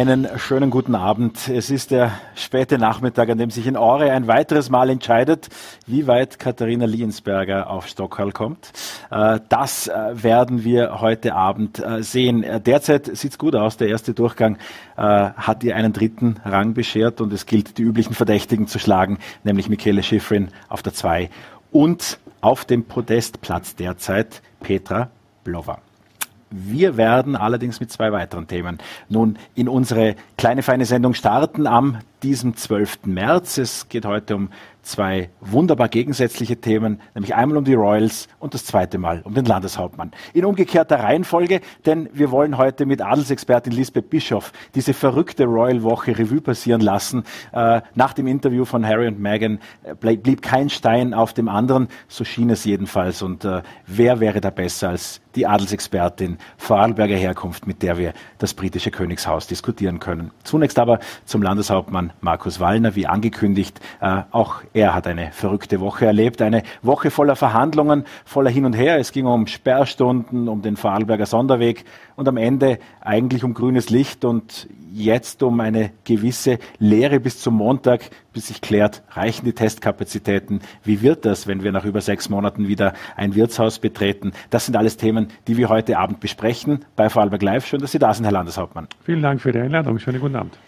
Einen schönen guten Abend. Es ist der späte Nachmittag, an dem sich in Ore ein weiteres Mal entscheidet, wie weit Katharina Liensberger auf Stockholm kommt. Äh, das äh, werden wir heute Abend äh, sehen. Derzeit sieht es gut aus. Der erste Durchgang hat ihr einen dritten Rang beschert und es gilt, die üblichen Verdächtigen zu schlagen, nämlich Michele Schifrin auf der 2 und auf dem Podestplatz derzeit Petra Blova. Wir werden allerdings mit zwei weiteren Themen nun in unsere kleine feine Sendung starten am diesem 12. März. Es geht heute um zwei wunderbar gegensätzliche Themen, nämlich einmal um die Royals und das zweite Mal um den Landeshauptmann. In umgekehrter Reihenfolge, denn wir wollen heute mit Adelsexpertin Lisbeth Bischoff diese verrückte Royal-Woche Revue passieren lassen. Äh, nach dem Interview von Harry und Meghan äh, blieb kein Stein auf dem anderen, so schien es jedenfalls. Und äh, wer wäre da besser als die Adelsexpertin Vorarlberger Herkunft, mit der wir das britische Königshaus diskutieren können. Zunächst aber zum Landeshauptmann Markus Wallner, wie angekündigt. Auch er hat eine verrückte Woche erlebt, eine Woche voller Verhandlungen, voller Hin und Her. Es ging um Sperrstunden, um den Vorarlberger Sonderweg und am Ende eigentlich um grünes Licht und jetzt um eine gewisse Lehre bis zum Montag, bis sich klärt, reichen die Testkapazitäten? Wie wird das, wenn wir nach über sechs Monaten wieder ein Wirtshaus betreten? Das sind alles Themen, die wir heute Abend besprechen bei Vorarlberg Live. Schön, dass Sie da sind, Herr Landeshauptmann. Vielen Dank für die Einladung. Schönen guten Abend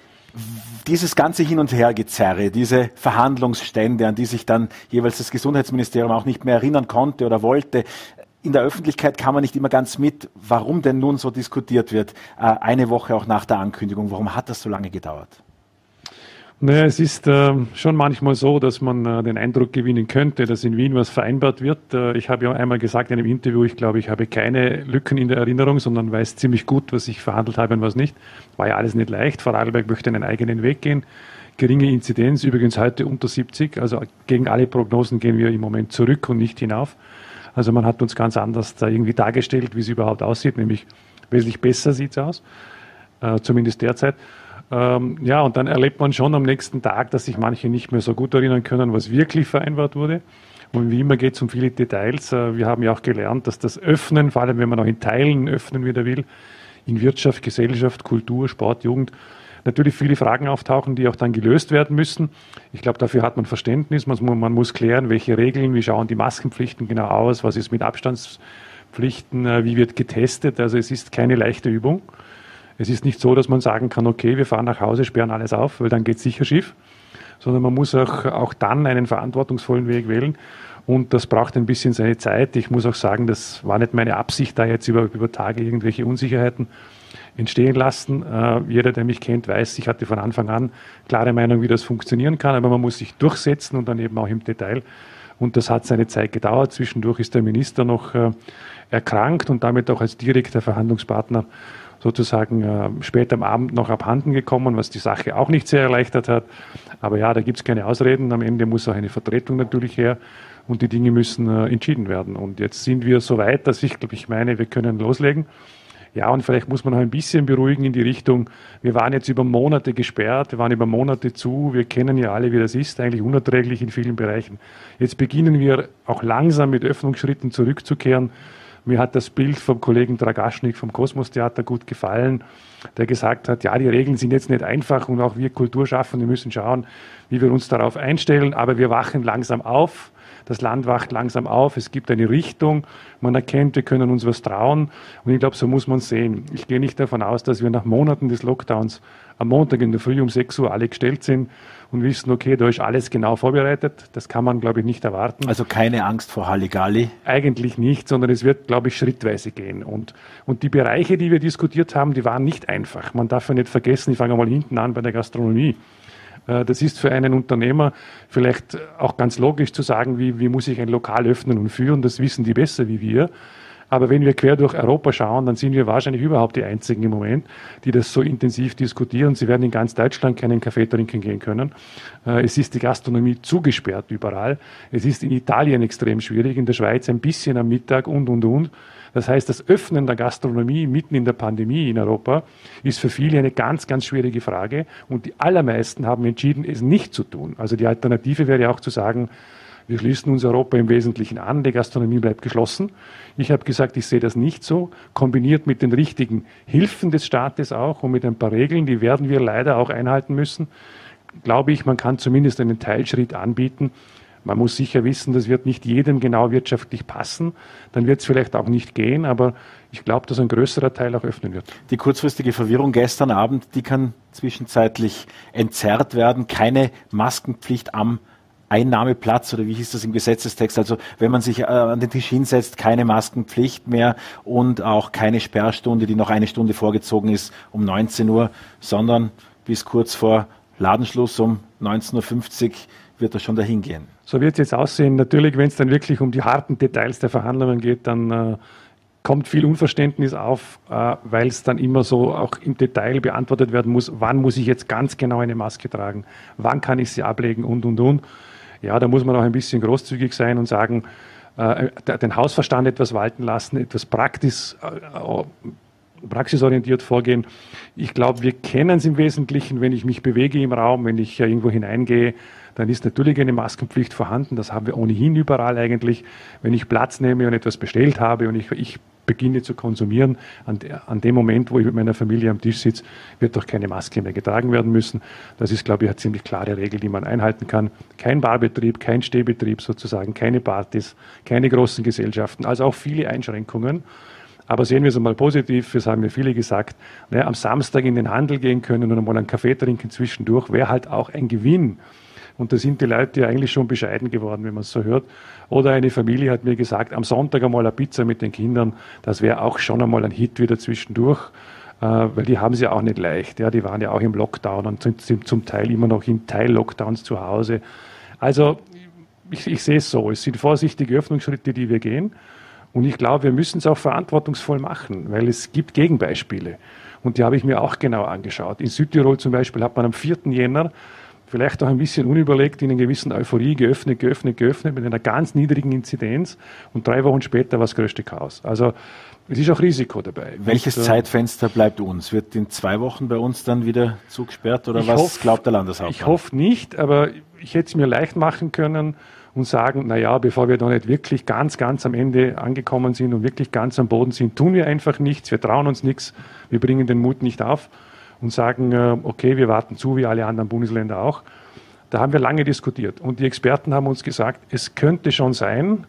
dieses ganze Hin- und Hergezerre, diese Verhandlungsstände, an die sich dann jeweils das Gesundheitsministerium auch nicht mehr erinnern konnte oder wollte, in der Öffentlichkeit kam man nicht immer ganz mit, warum denn nun so diskutiert wird, äh, eine Woche auch nach der Ankündigung. Warum hat das so lange gedauert? Naja, es ist äh, schon manchmal so, dass man äh, den Eindruck gewinnen könnte, dass in Wien was vereinbart wird. Äh, ich habe ja einmal gesagt in einem Interview, ich glaube, ich habe keine Lücken in der Erinnerung, sondern weiß ziemlich gut, was ich verhandelt habe und was nicht. War ja alles nicht leicht. Vorarlberg möchte einen eigenen Weg gehen. Geringe Inzidenz, übrigens heute unter 70. Also gegen alle Prognosen gehen wir im Moment zurück und nicht hinauf. Also man hat uns ganz anders da irgendwie dargestellt, wie es überhaupt aussieht, nämlich wesentlich besser sieht es aus, äh, zumindest derzeit. Ähm, ja, und dann erlebt man schon am nächsten Tag, dass sich manche nicht mehr so gut erinnern können, was wirklich vereinbart wurde. Und wie immer geht es um viele Details. Äh, wir haben ja auch gelernt, dass das Öffnen, vor allem wenn man auch in Teilen öffnen wieder will, in Wirtschaft, Gesellschaft, Kultur, Sport, Jugend, natürlich viele Fragen auftauchen, die auch dann gelöst werden müssen. Ich glaube, dafür hat man Verständnis. Man, man, muss klären, welche Regeln, wie schauen die Maskenpflichten genau aus, was ist mit Abstandspflichten, äh, wie wird getestet. Also es ist keine leichte Übung. Es ist nicht so, dass man sagen kann, okay, wir fahren nach Hause, sperren alles auf, weil dann geht es sicher schief, sondern man muss auch, auch dann einen verantwortungsvollen Weg wählen. Und das braucht ein bisschen seine Zeit. Ich muss auch sagen, das war nicht meine Absicht, da jetzt über, über Tage irgendwelche Unsicherheiten entstehen lassen. Äh, jeder, der mich kennt, weiß, ich hatte von Anfang an klare Meinung, wie das funktionieren kann, aber man muss sich durchsetzen und dann eben auch im Detail. Und das hat seine Zeit gedauert. Zwischendurch ist der Minister noch äh, erkrankt und damit auch als direkter Verhandlungspartner sozusagen äh, später am Abend noch abhanden gekommen, was die Sache auch nicht sehr erleichtert hat. Aber ja, da gibt es keine Ausreden. Am Ende muss auch eine Vertretung natürlich her und die Dinge müssen äh, entschieden werden. Und jetzt sind wir so weit, dass ich, glaube ich, meine, wir können loslegen. Ja, und vielleicht muss man noch ein bisschen beruhigen in die Richtung, wir waren jetzt über Monate gesperrt, wir waren über Monate zu, wir kennen ja alle, wie das ist, eigentlich unerträglich in vielen Bereichen. Jetzt beginnen wir auch langsam mit Öffnungsschritten zurückzukehren mir hat das Bild vom Kollegen Dragaschnik vom Kosmos Theater gut gefallen, der gesagt hat, ja, die Regeln sind jetzt nicht einfach und auch wir Kulturschaffende müssen schauen, wie wir uns darauf einstellen, aber wir wachen langsam auf. Das Land wacht langsam auf, es gibt eine Richtung, man erkennt, wir können uns was trauen und ich glaube, so muss man sehen. Ich gehe nicht davon aus, dass wir nach Monaten des Lockdowns am Montag in der Früh um 6 Uhr alle gestellt sind und wissen, okay, da ist alles genau vorbereitet. Das kann man, glaube ich, nicht erwarten. Also keine Angst vor Halligalli? Eigentlich nicht, sondern es wird, glaube ich, schrittweise gehen. Und, und die Bereiche, die wir diskutiert haben, die waren nicht einfach. Man darf ja nicht vergessen, ich fange mal hinten an bei der Gastronomie. Äh, das ist für einen Unternehmer vielleicht auch ganz logisch zu sagen, wie, wie muss ich ein Lokal öffnen und führen. Das wissen die besser wie wir. Aber wenn wir quer durch Europa schauen, dann sind wir wahrscheinlich überhaupt die Einzigen im Moment, die das so intensiv diskutieren. Sie werden in ganz Deutschland keinen Kaffee trinken gehen können. Äh, es ist die Gastronomie zugesperrt überall. Es ist in Italien extrem schwierig, in der Schweiz ein bisschen am Mittag und, und, und. Das heißt, das Öffnen der Gastronomie mitten in der Pandemie in Europa ist für viele eine ganz, ganz schwierige Frage. Und die allermeisten haben entschieden, es nicht zu tun. Also die Alternative wäre auch zu sagen, Wir schließen uns Europa im Wesentlichen an, die Gastronomie bleibt geschlossen. Ich habe gesagt, ich sehe das nicht so, kombiniert mit den richtigen Hilfen des Staates auch und mit ein paar Regeln, die werden wir leider auch einhalten müssen. Glaube ich, man kann zumindest einen Teilschritt anbieten. Man muss sicher wissen, das wird nicht jedem genau wirtschaftlich passen. Dann wird es vielleicht auch nicht gehen, aber ich glaube, dass ein größerer Teil auch öffnen wird. Die kurzfristige Verwirrung gestern Abend, die kann zwischenzeitlich entzerrt werden. Keine Maskenpflicht am Einnahmeplatz oder wie hieß das im Gesetzestext? Also wenn man sich äh, an den Tisch hinsetzt, keine Maskenpflicht mehr und auch keine Sperrstunde, die noch eine Stunde vorgezogen ist um 19 Uhr, sondern bis kurz vor Ladenschluss um 19.50 Uhr wird das schon dahin gehen. So wird es jetzt aussehen. Natürlich, wenn es dann wirklich um die harten Details der Verhandlungen geht, dann äh, kommt viel Unverständnis auf, äh, weil es dann immer so auch im Detail beantwortet werden muss, wann muss ich jetzt ganz genau eine Maske tragen, wann kann ich sie ablegen und, und, und. Ja, da muss man auch ein bisschen großzügig sein und sagen, äh, den Hausverstand etwas walten lassen, etwas praktisch, äh, praxisorientiert vorgehen. Ich glaube, wir kennen es im Wesentlichen, wenn ich mich bewege im Raum, wenn ich irgendwo hineingehe, dann ist natürlich eine Maskenpflicht vorhanden. Das haben wir ohnehin überall eigentlich. Wenn ich Platz nehme und etwas bestellt habe und ich, ich beginne zu konsumieren, an, an, dem Moment, wo ich mit meiner Familie am Tisch sitze, wird doch keine Maske mehr getragen werden müssen. Das ist, glaube ich, eine ziemlich klare Regel, die man einhalten kann. Kein Barbetrieb, kein Stehbetrieb sozusagen, keine Partys, keine großen Gesellschaften, also auch viele Einschränkungen. Aber sehen wir es einmal positiv, es haben mir viele gesagt, naja, am Samstag in den Handel gehen können und einmal einen Kaffee trinken zwischendurch, wäre halt auch ein Gewinn. Und da sind die Leute ja eigentlich schon bescheiden geworden, wenn man es so hört. Oder eine Familie hat mir gesagt, am Sonntag einmal eine Pizza mit den Kindern, das wäre auch schon einmal ein Hit wieder zwischendurch, äh, weil die haben es ja auch nicht leicht. Ja, die waren ja auch im Lockdown und sind, sind zum Teil immer noch in Teil-Lockdowns zu Hause. Also ich, ich sehe es so, es sind vorsichtige Öffnungsschritte, die wir gehen. Und ich glaube, wir müssen es auch verantwortungsvoll machen, weil es gibt Gegenbeispiele. Und die habe ich mir auch genau angeschaut. In Südtirol zum Beispiel hat man am 4. Jänner vielleicht auch ein bisschen unüberlegt in einer gewissen Euphorie geöffnet, geöffnet, geöffnet mit einer ganz niedrigen Inzidenz und drei Wochen später war das größte Chaos. Also es ist auch Risiko dabei. Welches und, äh, Zeitfenster bleibt uns? Wird in zwei Wochen bei uns dann wieder zugesperrt oder was hoff, glaubt der Landeshauptmann? Ich hoffe nicht, aber ich hätte es mir leicht machen können und sagen, na ja, bevor wir da nicht wirklich ganz, ganz am Ende angekommen sind und wirklich ganz am Boden sind, tun wir einfach nichts, wir trauen uns nichts, wir bringen den Mut nicht auf und sagen, äh, okay, wir warten zu, wie alle anderen Bundesländer auch. Da haben wir lange diskutiert und die Experten haben uns gesagt, es könnte schon sein,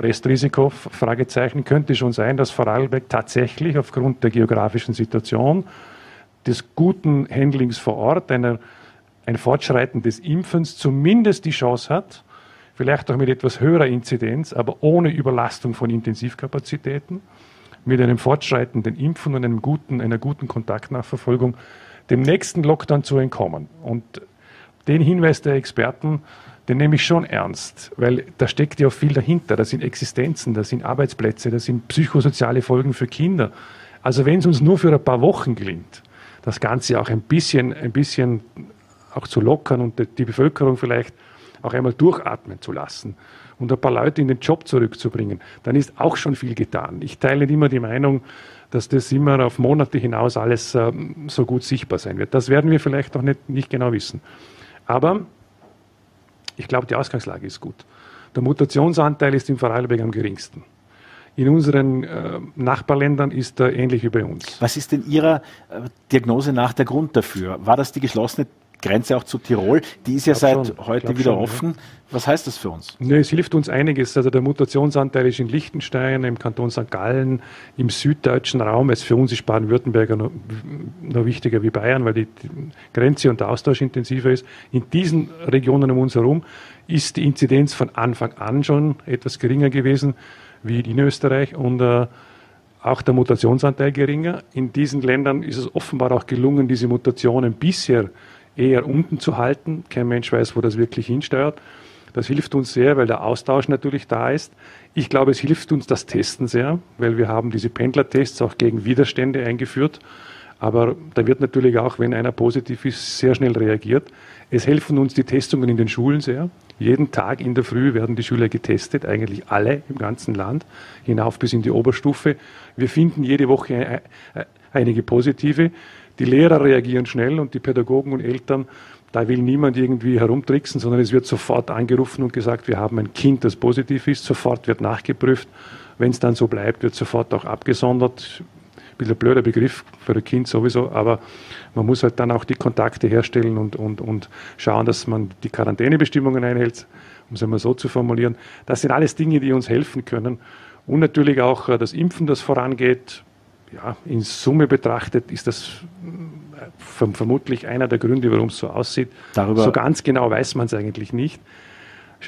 Restrisiko, Fragezeichen, könnte schon sein, dass Vorarlberg tatsächlich aufgrund der geografischen Situation, des guten Handlings vor Ort, einer, ein Fortschreiten des Impfens zumindest die Chance hat, vielleicht auch mit etwas höherer Inzidenz, aber ohne Überlastung von Intensivkapazitäten, mit einem fortschreitenden Impfen und einem guten, einer guten Kontaktnachverfolgung dem nächsten Lockdown zu entkommen. Und den Hinweis der Experten, den nehme ich schon ernst, weil da steckt ja viel dahinter. Da sind Existenzen, da sind Arbeitsplätze, da sind psychosoziale Folgen für Kinder. Also wenn es uns nur für ein paar Wochen gelingt, das Ganze auch ein bisschen, ein bisschen auch zu lockern und die Bevölkerung vielleicht auch einmal durchatmen zu lassen und ein paar Leute in den Job zurückzubringen, dann ist auch schon viel getan. Ich teile immer die Meinung, dass das immer auf Monate hinaus alles äh, so gut sichtbar sein wird. Das werden wir vielleicht noch nicht, nicht genau wissen. Aber ich glaube, die Ausgangslage ist gut. Der Mutationsanteil ist im Vorarlberg am geringsten. In unseren äh, Nachbarländern ist er ähnlich wie bei uns. Was ist denn Ihrer äh, Diagnose nach der Grund dafür? War das die geschlossene Grenze auch zu Tirol. Die ist ja seit schon, heute wieder schon, offen. Ja. Was heißt das für uns? Nee, es hilft uns einiges. Also der Mutationsanteil ist in Liechtenstein, im Kanton St. Gallen, im süddeutschen Raum. Es für uns ist Baden-Württemberg noch, noch, wichtiger wie Bayern, weil die, die Grenze und der Austausch intensiver ist. In diesen Regionen um uns herum ist die Inzidenz von Anfang an schon etwas geringer gewesen wie in Österreich und äh, auch der Mutationsanteil geringer. In diesen Ländern ist es offenbar auch gelungen, diese Mutationen bisher eher unten zu halten. Kein Mensch weiß, wo das wirklich hinsteuert. Das hilft uns sehr, weil der Austausch natürlich da ist. Ich glaube, es hilft uns das Testen sehr, weil wir haben diese Pendlertests auch gegen Widerstände eingeführt. Aber da wird natürlich auch, wenn einer positiv ist, sehr schnell reagiert. Es helfen uns die Testungen in den Schulen sehr. Jeden Tag in der Früh werden die Schüler getestet, eigentlich alle im ganzen Land, hinauf bis in die Oberstufe. Wir finden jede Woche einige positive. Die Lehrer reagieren schnell und die Pädagogen und Eltern, da will niemand irgendwie herumtricksen, sondern es wird sofort angerufen und gesagt, wir haben ein Kind, das positiv ist, sofort wird nachgeprüft. Wenn es dann so bleibt, wird sofort auch abgesondert. Ein bisschen ein blöder Begriff für ein Kind sowieso, aber man muss halt dann auch die Kontakte herstellen und, und, und schauen, dass man die Quarantänebestimmungen einhält, um es einmal so zu formulieren. Das sind alles Dinge, die uns helfen können. Und natürlich auch äh, das Impfen, das vorangeht. Ja, in Summe betrachtet ist das äh, vermutlich einer der Gründe, warum es so aussieht. Darüber so ganz genau weiß man es eigentlich nicht.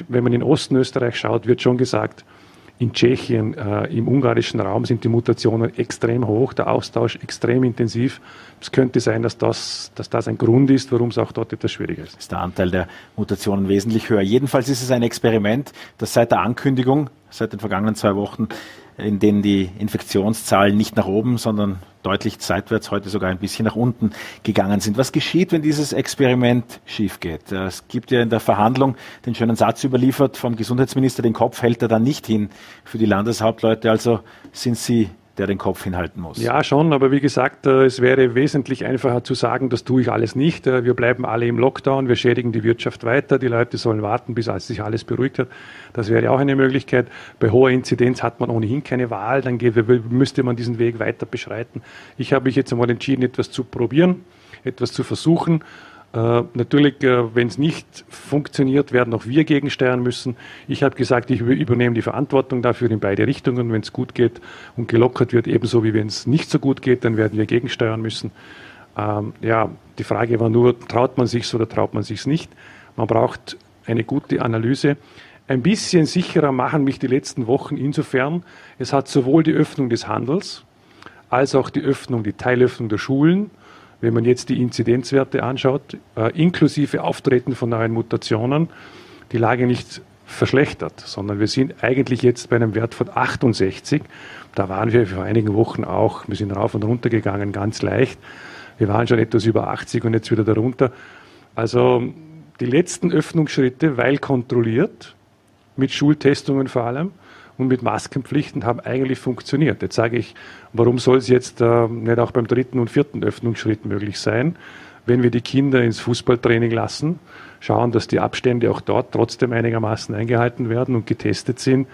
Wenn man in Osten Österreich schaut, wird schon gesagt, in Tschechien, äh, im ungarischen Raum sind die Mutationen extrem hoch, der Austausch extrem intensiv. Es könnte sein, dass das, dass das ein Grund ist, warum es auch dort etwas schwieriger ist. Ist der Anteil der Mutationen wesentlich höher. Jedenfalls ist es ein Experiment, das seit der Ankündigung, seit den vergangenen zwei Wochen, in denen die Infektionszahlen nicht nach oben, sondern deutlich seitwärts, heute sogar ein bisschen nach unten gegangen sind. Was geschieht, wenn dieses Experiment schief geht? Es gibt ja in der Verhandlung den schönen Satz überliefert vom Gesundheitsminister, den Kopf hält er dann nicht hin für die Landeshauptleute. Also sind Sie der den Kopf hinhalten muss. Ja, schon, aber wie gesagt, äh, es wäre wesentlich einfacher zu sagen, das tue ich alles nicht. Äh, wir bleiben alle im Lockdown, wir schädigen die Wirtschaft weiter, die Leute sollen warten, bis sich alles beruhigt hat. Das wäre auch eine Möglichkeit. Bei hoher Inzidenz hat man ohnehin keine Wahl, dann müsste man diesen Weg weiter beschreiten. Ich habe mich jetzt einmal entschieden, etwas zu probieren, etwas zu versuchen äh, natürlich, äh, wenn es nicht funktioniert, werden auch wir gegensteuern müssen. Ich habe gesagt, ich übernehme die Verantwortung dafür in beide Richtungen. Wenn es gut geht und gelockert wird, ebenso wie wenn es nicht so gut geht, dann werden wir gegensteuern müssen. Ähm, ja, die Frage war nur, traut man sich's oder traut man sich's nicht? Man braucht eine gute Analyse. Ein bisschen sicherer machen mich die letzten Wochen insofern, es hat sowohl die Öffnung des Handels als auch die Öffnung, die Teilöffnung der Schulen wenn man jetzt die Inzidenzwerte anschaut, äh, inklusive Auftreten von neuen Mutationen, die Lage nicht verschlechtert, sondern wir sind eigentlich jetzt bei einem Wert von 68. Da waren wir vor einigen Wochen auch, wir sind rauf und runter gegangen, ganz leicht. Wir waren schon etwas über 80 und jetzt wieder darunter. Also die letzten Öffnungsschritte, weil kontrolliert, mit Schultestungen vor allem, und mit Maskenpflichten haben eigentlich funktioniert. Jetzt sage ich, warum soll es jetzt äh, nicht auch beim dritten und vierten Öffnungsschritt möglich sein, wenn wir die Kinder ins Fußballtraining lassen, schauen, dass die Abstände auch dort trotzdem einigermaßen eingehalten werden und getestet sind,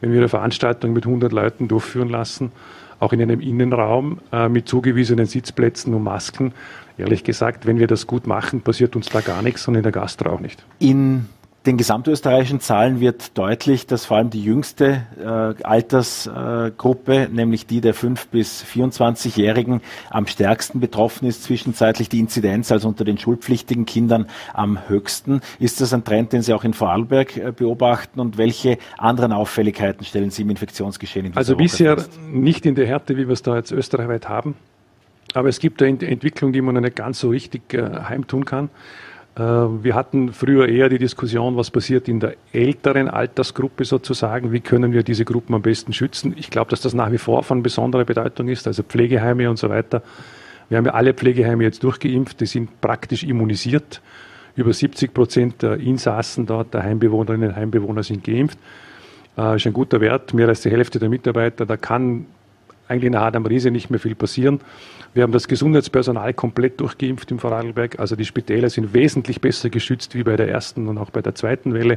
wenn wir eine Veranstaltung mit 100 Leuten durchführen lassen, auch in einem Innenraum äh, mit zugewiesenen Sitzplätzen und Masken. Ehrlich gesagt, wenn wir das gut machen, passiert uns da gar nichts und in der Gastro auch nicht. In den gesamtösterreichischen Zahlen wird deutlich, dass vor allem die jüngste äh, Altersgruppe, nämlich die der 5- bis 24-Jährigen, am stärksten betroffen ist. Zwischenzeitlich die Inzidenz also unter den schulpflichtigen Kindern am höchsten. Ist das ein Trend, den Sie auch in Vorarlberg äh, beobachten? Und welche anderen Auffälligkeiten stellen Sie im Infektionsgeschehen in Also bisher fest? nicht in der Härte, wie wir es da jetzt österreichweit haben. Aber es gibt eine Entwicklung, die man noch nicht ganz so richtig äh, heimtun kann. Äh, wir hatten früher eher die Diskussion, was passiert in der älteren Altersgruppe sozusagen, wie können wir diese Gruppen am besten schützen. Ich glaube, dass das nach wie vor von besonderer Bedeutung ist, also Pflegeheime und so weiter. Wir haben ja alle Pflegeheime jetzt durchgeimpft, die sind praktisch immunisiert. Über 70 Prozent der Insassen dort, der Heimbewohnerinnen und Heimbewohner sind geimpft. Das äh, ist ein guter Wert, mehr als die Hälfte der Mitarbeiter. Da kann eigentlich in der Adam Riese nicht mehr viel passieren. Wir haben das Gesundheitspersonal komplett durchgeimpft im Vorarlberg. Also die Spitäler sind wesentlich besser geschützt wie bei der ersten und auch bei der zweiten Welle.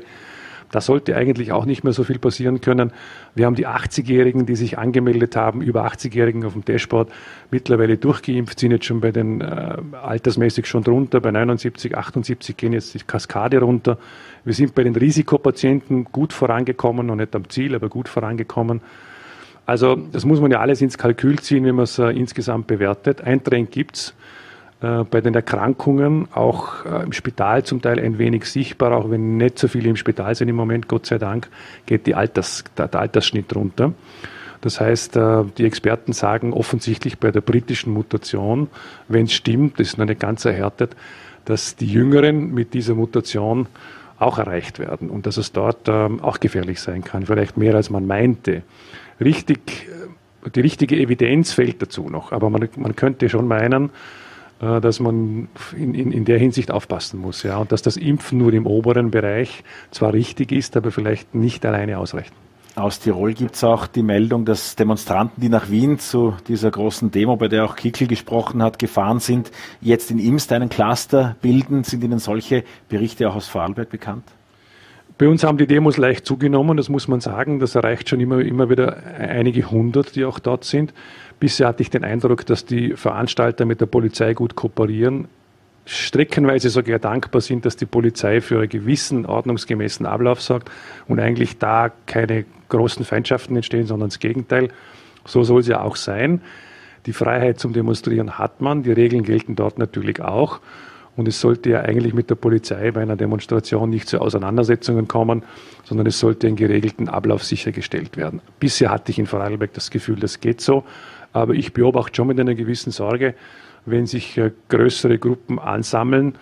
Da sollte eigentlich auch nicht mehr so viel passieren können. Wir haben die 80-Jährigen, die sich angemeldet haben, über 80-Jährigen auf dem Dashboard, mittlerweile durchgeimpft, sind jetzt schon bei den äh, altersmäßig schon drunter, bei 79, 78 gehen jetzt die Kaskade runter. Wir sind bei den Risikopatienten gut vorangekommen, noch nicht am Ziel, aber gut vorangekommen. Also das muss man ja alles ins Kalkül ziehen, wenn man es äh, insgesamt bewertet. Ein Trend gibt's äh, bei den Erkrankungen, auch äh, im Spital zum Teil ein wenig sichtbar, auch wenn nicht so viele im Spital sind im Moment, Gott sei Dank, geht die Alters, der, der Altersschnitt runter. Das heißt, äh, die Experten sagen offensichtlich bei der britischen Mutation, wenn es stimmt, das ist noch nicht ganz erhärtet, dass die Jüngeren mit dieser Mutation auch erreicht werden und dass es dort ähm, auch gefährlich sein kann, vielleicht mehr als man meinte richtig, äh, die richtige Evidenz fehlt dazu noch. Aber man, man könnte schon meinen, äh, dass man in, in, in der Hinsicht aufpassen muss, ja, und dass das Impfen nur im oberen Bereich zwar richtig ist, aber vielleicht nicht alleine ausreicht. Aus Tirol gibt es auch die Meldung, dass Demonstranten, die nach Wien zu dieser großen Demo, bei der auch Kickel gesprochen hat, gefahren sind, jetzt in Imst einen Cluster bilden. Sind Ihnen solche Berichte auch aus Vorarlberg bekannt? Bei uns haben die Demos leicht zugenommen, das muss man sagen. Das erreicht schon immer, immer wieder einige hundert, die auch dort sind. Bisher hatte ich den Eindruck, dass die Veranstalter mit der Polizei gut kooperieren streckenweise sogar dankbar sind, dass die Polizei für einen gewissen ordnungsgemäßen Ablauf sorgt und eigentlich da keine großen Feindschaften entstehen, sondern das Gegenteil. So soll es ja auch sein. Die Freiheit zum Demonstrieren hat man, die Regeln gelten dort natürlich auch. Und es sollte ja eigentlich mit der Polizei bei einer Demonstration nicht zu Auseinandersetzungen kommen, sondern es sollte einen geregelten Ablauf sichergestellt werden. Bisher hatte ich in Vorarlberg das Gefühl, das geht so. Aber ich beobachte schon mit einer gewissen Sorge, wenn sich äh, größere Gruppen ansammeln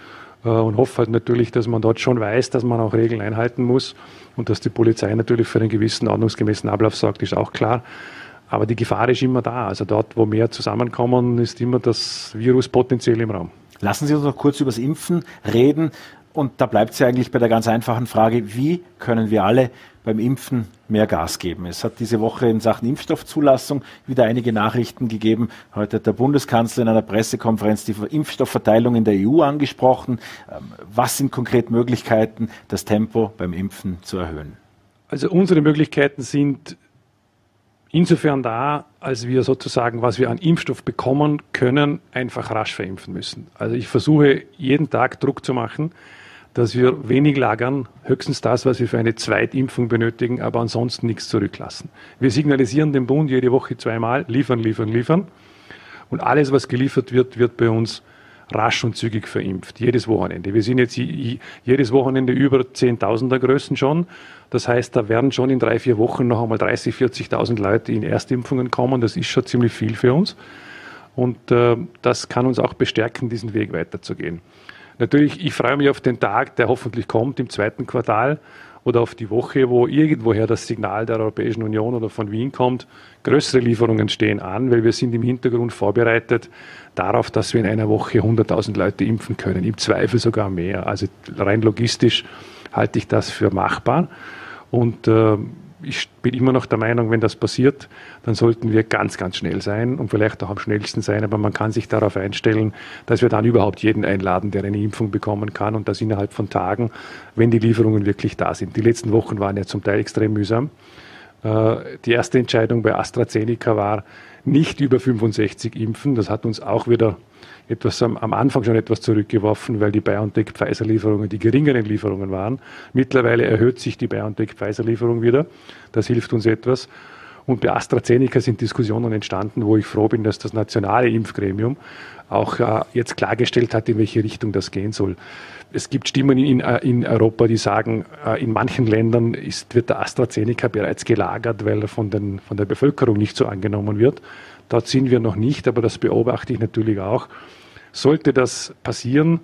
äh, und hoffe halt natürlich, dass man dort schon weiß, dass man auch Regeln einhalten muss und dass die Polizei natürlich für einen gewissen ordnungsgemäßen Ablauf sorgt, ist auch klar. Aber die Gefahr ist immer da. Also dort, wo mehr zusammenkommen, ist immer das Virus potenziell im Raum. Lassen Sie uns noch kurz über das Impfen reden. Und da bleibt es ja eigentlich bei der ganz einfachen Frage, wie können wir alle beim Impfen mehr Gas geben? Es hat diese Woche in Sachen Impfstoffzulassung wieder einige Nachrichten gegeben. Heute hat der Bundeskanzler in einer Pressekonferenz die Impfstoffverteilung in der EU angesprochen. Ähm, was sind konkret Möglichkeiten, das Tempo beim Impfen zu erhöhen? Also unsere Möglichkeiten sind insofern da, als wir sozusagen, was wir an Impfstoff bekommen können, einfach rasch verimpfen müssen. Also ich versuche jeden Tag Druck zu machen, dass wir wenig lagern, höchstens das, was wir für eine Zweitimpfung benötigen, aber ansonsten nichts zurücklassen. Wir signalisieren dem Bund jede Woche zweimal, liefern, liefern, liefern. Und alles, was geliefert wird, wird bei uns rasch und zügig verimpft, jedes Wochenende. Wir sind jetzt jedes Wochenende über 10.000er Größen schon. Das heißt, da werden schon in drei, vier Wochen noch einmal 30, 40.000 Leute in Erstimpfungen kommen. Das ist schon ziemlich viel für uns. Und äh, das kann uns auch bestärken, diesen Weg weiterzugehen. Natürlich, ich freue mich auf den Tag, der hoffentlich kommt im zweiten Quartal oder auf die Woche, wo irgendwoher das Signal der Europäischen Union oder von Wien kommt, größere Lieferungen stehen an, weil wir sind im Hintergrund vorbereitet darauf, dass wir in einer Woche 100.000 Leute impfen können, im Zweifel sogar mehr. Also rein logistisch halte ich das für machbar. Und äh, ich bin immer noch der Meinung, wenn das passiert, dann sollten wir ganz, ganz schnell sein und vielleicht auch am schnellsten sein. Aber man kann sich darauf einstellen, dass wir dann überhaupt jeden einladen, der eine Impfung bekommen kann und das innerhalb von Tagen, wenn die Lieferungen wirklich da sind. Die letzten Wochen waren ja zum Teil extrem mühsam. Äh, die erste Entscheidung bei AstraZeneca war, nicht über 65 impfen. Das hat uns auch wieder etwas am, am Anfang schon etwas zurückgeworfen, weil die BioNTech-Pfizer-Lieferungen die geringeren Lieferungen waren. Mittlerweile erhöht sich die BioNTech-Pfizer-Lieferung wieder. Das hilft uns etwas. Und bei AstraZeneca sind Diskussionen entstanden, wo ich froh bin, dass das nationale Impfgremium auch äh, jetzt klargestellt hat, in welche Richtung das gehen soll. Es gibt Stimmen in, äh, in Europa, die sagen, äh, in manchen Ländern ist, wird der AstraZeneca bereits gelagert, weil er von, den, von der Bevölkerung nicht so angenommen wird. Dort sind wir noch nicht, aber das beobachte ich natürlich auch. Sollte das passieren,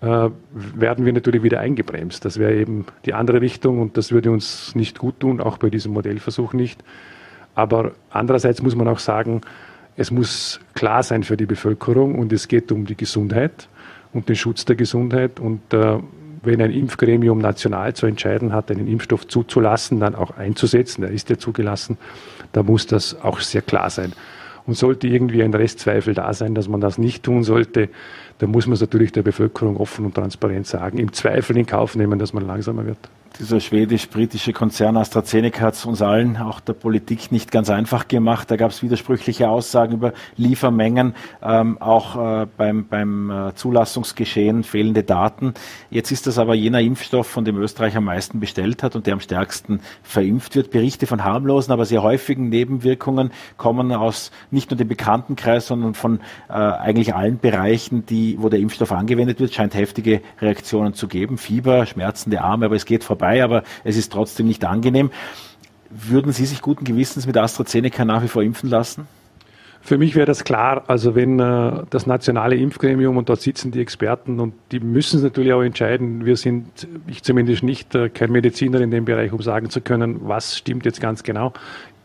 äh, werden wir natürlich wieder eingebremst. Das wäre eben die andere Richtung und das würde uns nicht gut tun, auch bei diesem Modellversuch nicht. Aber andererseits muss man auch sagen, es muss klar sein für die Bevölkerung und es geht um die Gesundheit und den Schutz der Gesundheit. Und äh, wenn ein Impfgremium national zu entscheiden hat, einen Impfstoff zuzulassen, dann auch einzusetzen, der ist ja zugelassen, da muss das auch sehr klar sein. Und sollte irgendwie ein Restzweifel da sein, dass man das nicht tun sollte, dann muss man es natürlich der Bevölkerung offen und transparent sagen. Im Zweifel in Kauf nehmen, dass man langsamer wird. Dieser schwedisch-britische Konzern AstraZeneca hat es uns allen, auch der Politik, nicht ganz einfach gemacht. Da gab es widersprüchliche Aussagen über Liefermengen, ähm, auch äh, beim, beim äh, Zulassungsgeschehen fehlende Daten. Jetzt ist das aber jener Impfstoff, von dem Österreich am meisten bestellt hat und der am stärksten verimpft wird. Berichte von harmlosen, aber sehr häufigen Nebenwirkungen kommen aus nicht nur dem Bekanntenkreis, sondern von äh, eigentlich allen Bereichen, die, wo der Impfstoff angewendet wird, scheint heftige Reaktionen zu geben. Fieber, schmerzende Arme, aber es geht vorbei vorbei, aber es ist trotzdem nicht angenehm. Würden Sie sich guten Gewissens mit AstraZeneca nach wie vor impfen lassen? Für mich wäre das klar, also wenn äh, das nationale Impfgremium und dort sitzen die Experten und die müssen es natürlich auch entscheiden. Wir sind, ich zumindest nicht, äh, kein Mediziner in dem Bereich, um sagen zu können, was stimmt jetzt ganz genau.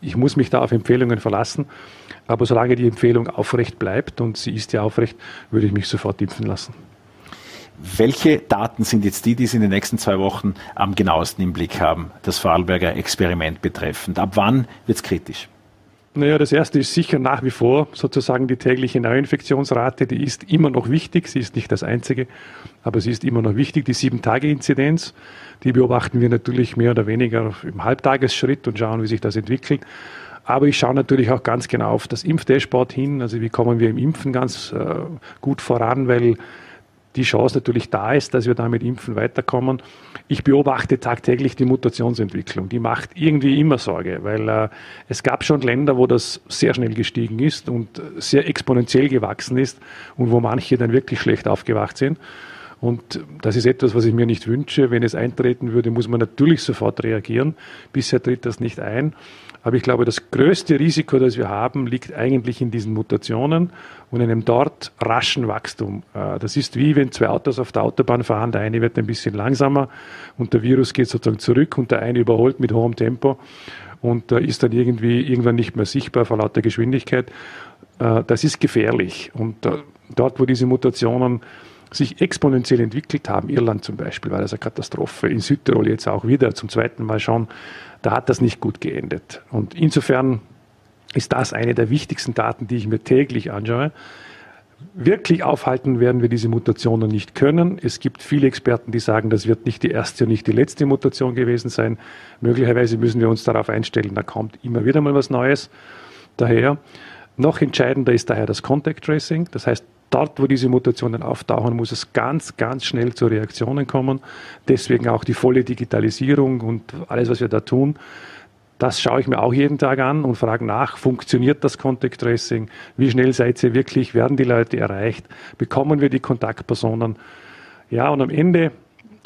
Ich muss mich da auf Empfehlungen verlassen. Aber solange die Empfehlung aufrecht bleibt und sie ist ja aufrecht, würde ich mich sofort impfen lassen. Welche Daten sind jetzt die, die Sie in den nächsten zwei Wochen am genauesten im Blick haben, das Vorarlberger Experiment betreffend? Ab wann wird es kritisch? Naja, das erste ist sicher nach wie vor sozusagen die tägliche Neuinfektionsrate. Die ist immer noch wichtig. Sie ist nicht das einzige, aber sie ist immer noch wichtig. Die Sieben-Tage-Inzidenz, die beobachten wir natürlich mehr oder weniger im Halbtagesschritt und schauen, wie sich das entwickelt. Aber ich schaue natürlich auch ganz genau auf das Impfdashboard hin. Also wie kommen wir im Impfen ganz äh, gut voran, weil die Chance natürlich da ist, dass wir da mit Impfen weiterkommen. Ich beobachte tagtäglich die Mutationsentwicklung. Die macht irgendwie immer Sorge, weil äh, es gab schon Länder, wo das sehr schnell gestiegen ist und sehr exponentiell gewachsen ist und wo manche dann wirklich schlecht aufgewacht sind. Und das ist etwas, was ich mir nicht wünsche. Wenn es eintreten würde, muss man natürlich sofort reagieren. Bisher tritt das nicht ein. Aber ich glaube, das größte Risiko, das wir haben, liegt eigentlich in diesen Mutationen und einem dort raschen Wachstum. Äh, das ist wie wenn zwei Autos auf der Autobahn fahren, der eine wird ein bisschen langsamer und der Virus geht sozusagen zurück und der eine überholt mit hohem Tempo und ist dann irgendwie irgendwann nicht mehr sichtbar vor lauter Geschwindigkeit. Äh, das ist gefährlich. Und äh, dort, wo diese Mutationen sich exponentiell entwickelt haben, Irland zum Beispiel, war das eine Katastrophe, in Südtirol jetzt auch wieder zum zweiten Mal schon, da hat das nicht gut geendet. Und insofern ist das eine der wichtigsten Daten, die ich mir täglich anschaue. Wirklich aufhalten werden wir diese Mutationen nicht können. Es gibt viele Experten, die sagen, das wird nicht die erste und nicht die letzte Mutation gewesen sein. Möglicherweise müssen wir uns darauf einstellen, da kommt immer wieder mal was Neues daher. Noch entscheidender ist daher das Contact Tracing. Das heißt, dort, wo diese Mutationen auftauchen, muss es ganz, ganz schnell zu Reaktionen kommen. Deswegen auch die volle Digitalisierung und alles, was wir da tun. Das schaue ich mir auch jeden Tag an und frage nach, funktioniert das Contact Tracing? Wie schnell seid ihr wirklich? Werden die Leute erreicht? Bekommen wir die Kontaktpersonen? Ja, und am Ende,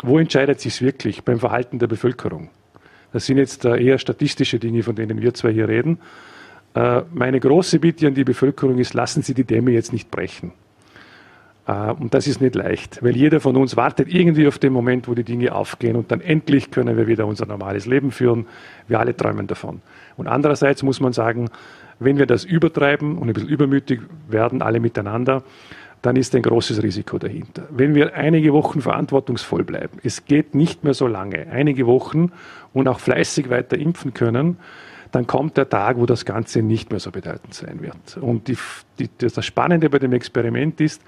wo entscheidet sich es wirklich? Beim Verhalten der Bevölkerung. Das sind jetzt äh, eher statistische Dinge, von denen wir zwei hier reden. Äh, meine große Bitte an die Bevölkerung ist, lassen Sie die Dämme jetzt nicht brechen. Äh, und das ist nicht leicht, weil jeder von uns wartet irgendwie auf den Moment, wo die Dinge aufgehen und dann endlich können wir wieder unser normales Leben führen. Wir alle träumen davon. Und andererseits muss man sagen, wenn wir das übertreiben und ein bisschen übermütig werden, alle miteinander, dann ist ein großes Risiko dahinter. Wenn wir einige Wochen verantwortungsvoll bleiben, es geht nicht mehr so lange, einige Wochen und auch fleißig weiter impfen können, dann kommt der Tag, wo das Ganze nicht mehr so bedeutend sein wird. Und die, die, das Spannende bei dem Experiment ist,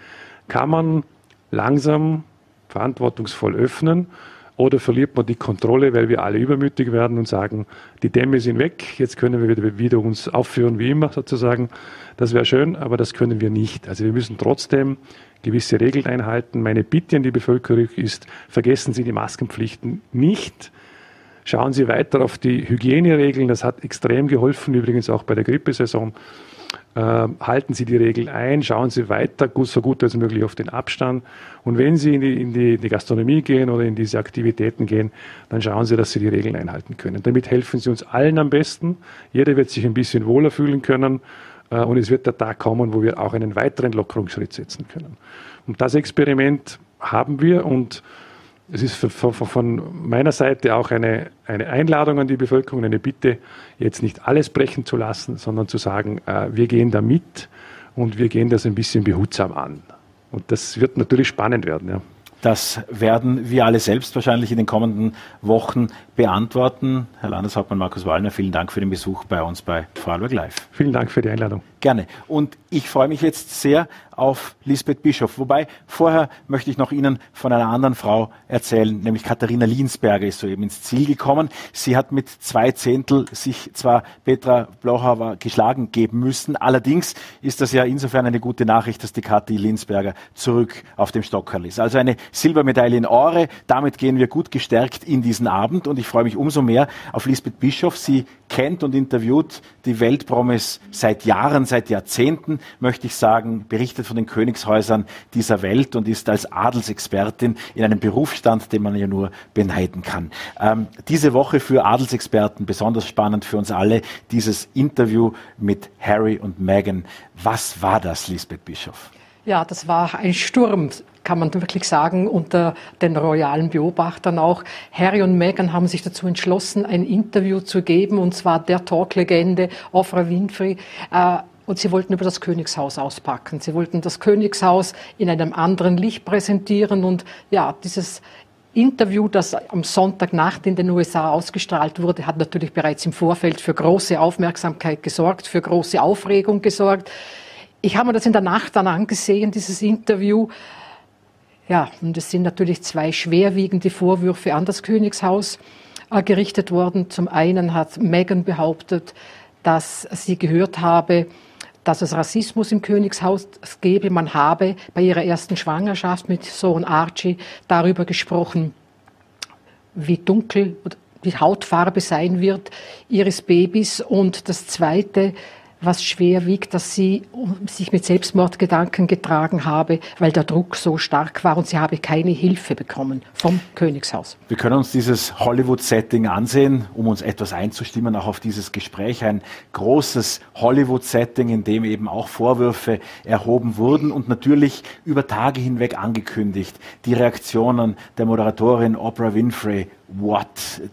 kann man langsam verantwortungsvoll öffnen oder verliert man die Kontrolle, weil wir alle übermütig werden und sagen, die Dämme sind weg, jetzt können wir wieder, wieder uns aufführen wie immer sozusagen. Das wäre schön, aber das können wir nicht. Also wir müssen trotzdem gewisse Regeln einhalten. Meine Bitte an die Bevölkerung ist, vergessen Sie die Maskenpflichten nicht. Schauen Sie weiter auf die Hygieneregeln. Das hat extrem geholfen, übrigens auch bei der Grippesaison. Äh, halten Sie die Regeln ein, schauen Sie weiter, so gut als möglich auf den Abstand. Und wenn Sie in die, in, die, die Gastronomie gehen oder in diese Aktivitäten gehen, dann schauen Sie, dass Sie die Regeln einhalten können. Damit helfen Sie uns allen am besten. Jeder wird sich ein bisschen wohler fühlen können. Äh, und es wird der Tag kommen, wo wir auch einen weiteren Lockerungsschritt setzen können. Und das Experiment haben wir und es ist von, meiner Seite auch eine, eine, Einladung an die Bevölkerung, eine Bitte, jetzt nicht alles brechen zu lassen, sondern zu sagen, äh, wir gehen da mit und wir gehen das ein bisschen behutsam an. Und das wird natürlich spannend werden. Ja. Das werden wir alle selbst wahrscheinlich in den kommenden Wochen beantworten. Herr Landeshauptmann Markus Wallner, vielen Dank für den Besuch bei uns bei Vorarlberg Live. Vielen Dank für die Einladung. Gerne. Und ich freue mich jetzt sehr auf Lisbeth Bischof. Wobei, vorher möchte ich noch Ihnen von einer anderen Frau erzählen, nämlich Katharina Liensberger ist soeben ins Ziel gekommen. Sie hat mit zwei Zehntel sich zwar Petra Blochauer geschlagen geben müssen, allerdings ist das ja insofern eine gute Nachricht, dass die Kathi Liensberger zurück auf dem Stockerl ist. Also eine Silbermedaille in Ore. Damit gehen wir gut gestärkt in diesen Abend und ich freue mich umso mehr auf Lisbeth Bischof. Sie kennt und interviewt die Weltpromis seit Jahren, seit Jahrzehnten, möchte ich sagen, berichtet von den Königshäusern dieser Welt und ist als Adelsexpertin in einem Berufsstand, den man ja nur beneiden kann. Ähm, diese Woche für Adelsexperten besonders spannend für uns alle, dieses Interview mit Harry und Meghan. Was war das, Lisbeth Bischof? Ja, das war ein Sturm, kann man wirklich sagen, unter den royalen Beobachtern auch. Harry und Meghan haben sich dazu entschlossen, ein Interview zu geben, und zwar der Talklegende Oprah Winfrey. Äh, und sie wollten über das Königshaus auspacken. Sie wollten das Königshaus in einem anderen Licht präsentieren und ja, dieses Interview, das am Sonntagnacht in den USA ausgestrahlt wurde, hat natürlich bereits im Vorfeld für große Aufmerksamkeit gesorgt, für große Aufregung gesorgt. Ich habe mir das in der Nacht dann angesehen, dieses Interview. Ja, und es sind natürlich zwei schwerwiegende Vorwürfe an das Königshaus äh, gerichtet worden. Zum einen hat Meghan behauptet, dass sie gehört habe, dass es Rassismus im Königshaus gebe. Man habe bei ihrer ersten Schwangerschaft mit Sohn Archie darüber gesprochen, wie dunkel die Hautfarbe sein wird ihres Babys. Und das Zweite, was schwer wiegt, dass sie sich mit Selbstmordgedanken getragen habe, weil der Druck so stark war und sie habe keine Hilfe bekommen vom Königshaus. Wir können uns dieses Hollywood-Setting ansehen, um uns etwas einzustimmen, auch auf dieses Gespräch. Ein großes Hollywood-Setting, in dem eben auch Vorwürfe erhoben wurden und natürlich über Tage hinweg angekündigt. Die Reaktionen der Moderatorin Oprah Winfrey What,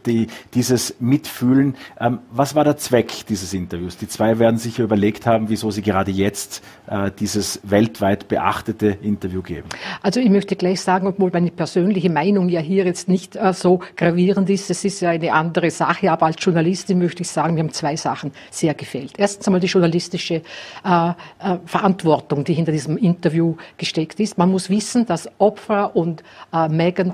die, dieses Mitfühlen. Ähm, was war der Zweck dieses Interviews? Die zwei werden sicher überlegt haben, wieso sie gerade jetzt äh, dieses weltweit beachtete Interview geben. Also ich möchte gleich sagen, obwohl meine persönliche Meinung ja hier jetzt nicht äh, so gravierend ist, es ist ja eine andere Sache, aber als Journalistin möchte ich sagen, mir haben zwei Sachen sehr gefehlt. Erstens einmal die journalistische äh, äh Verantwortung, die hinter diesem Interview gesteckt ist. Man muss wissen, dass Oprah und äh, Meghan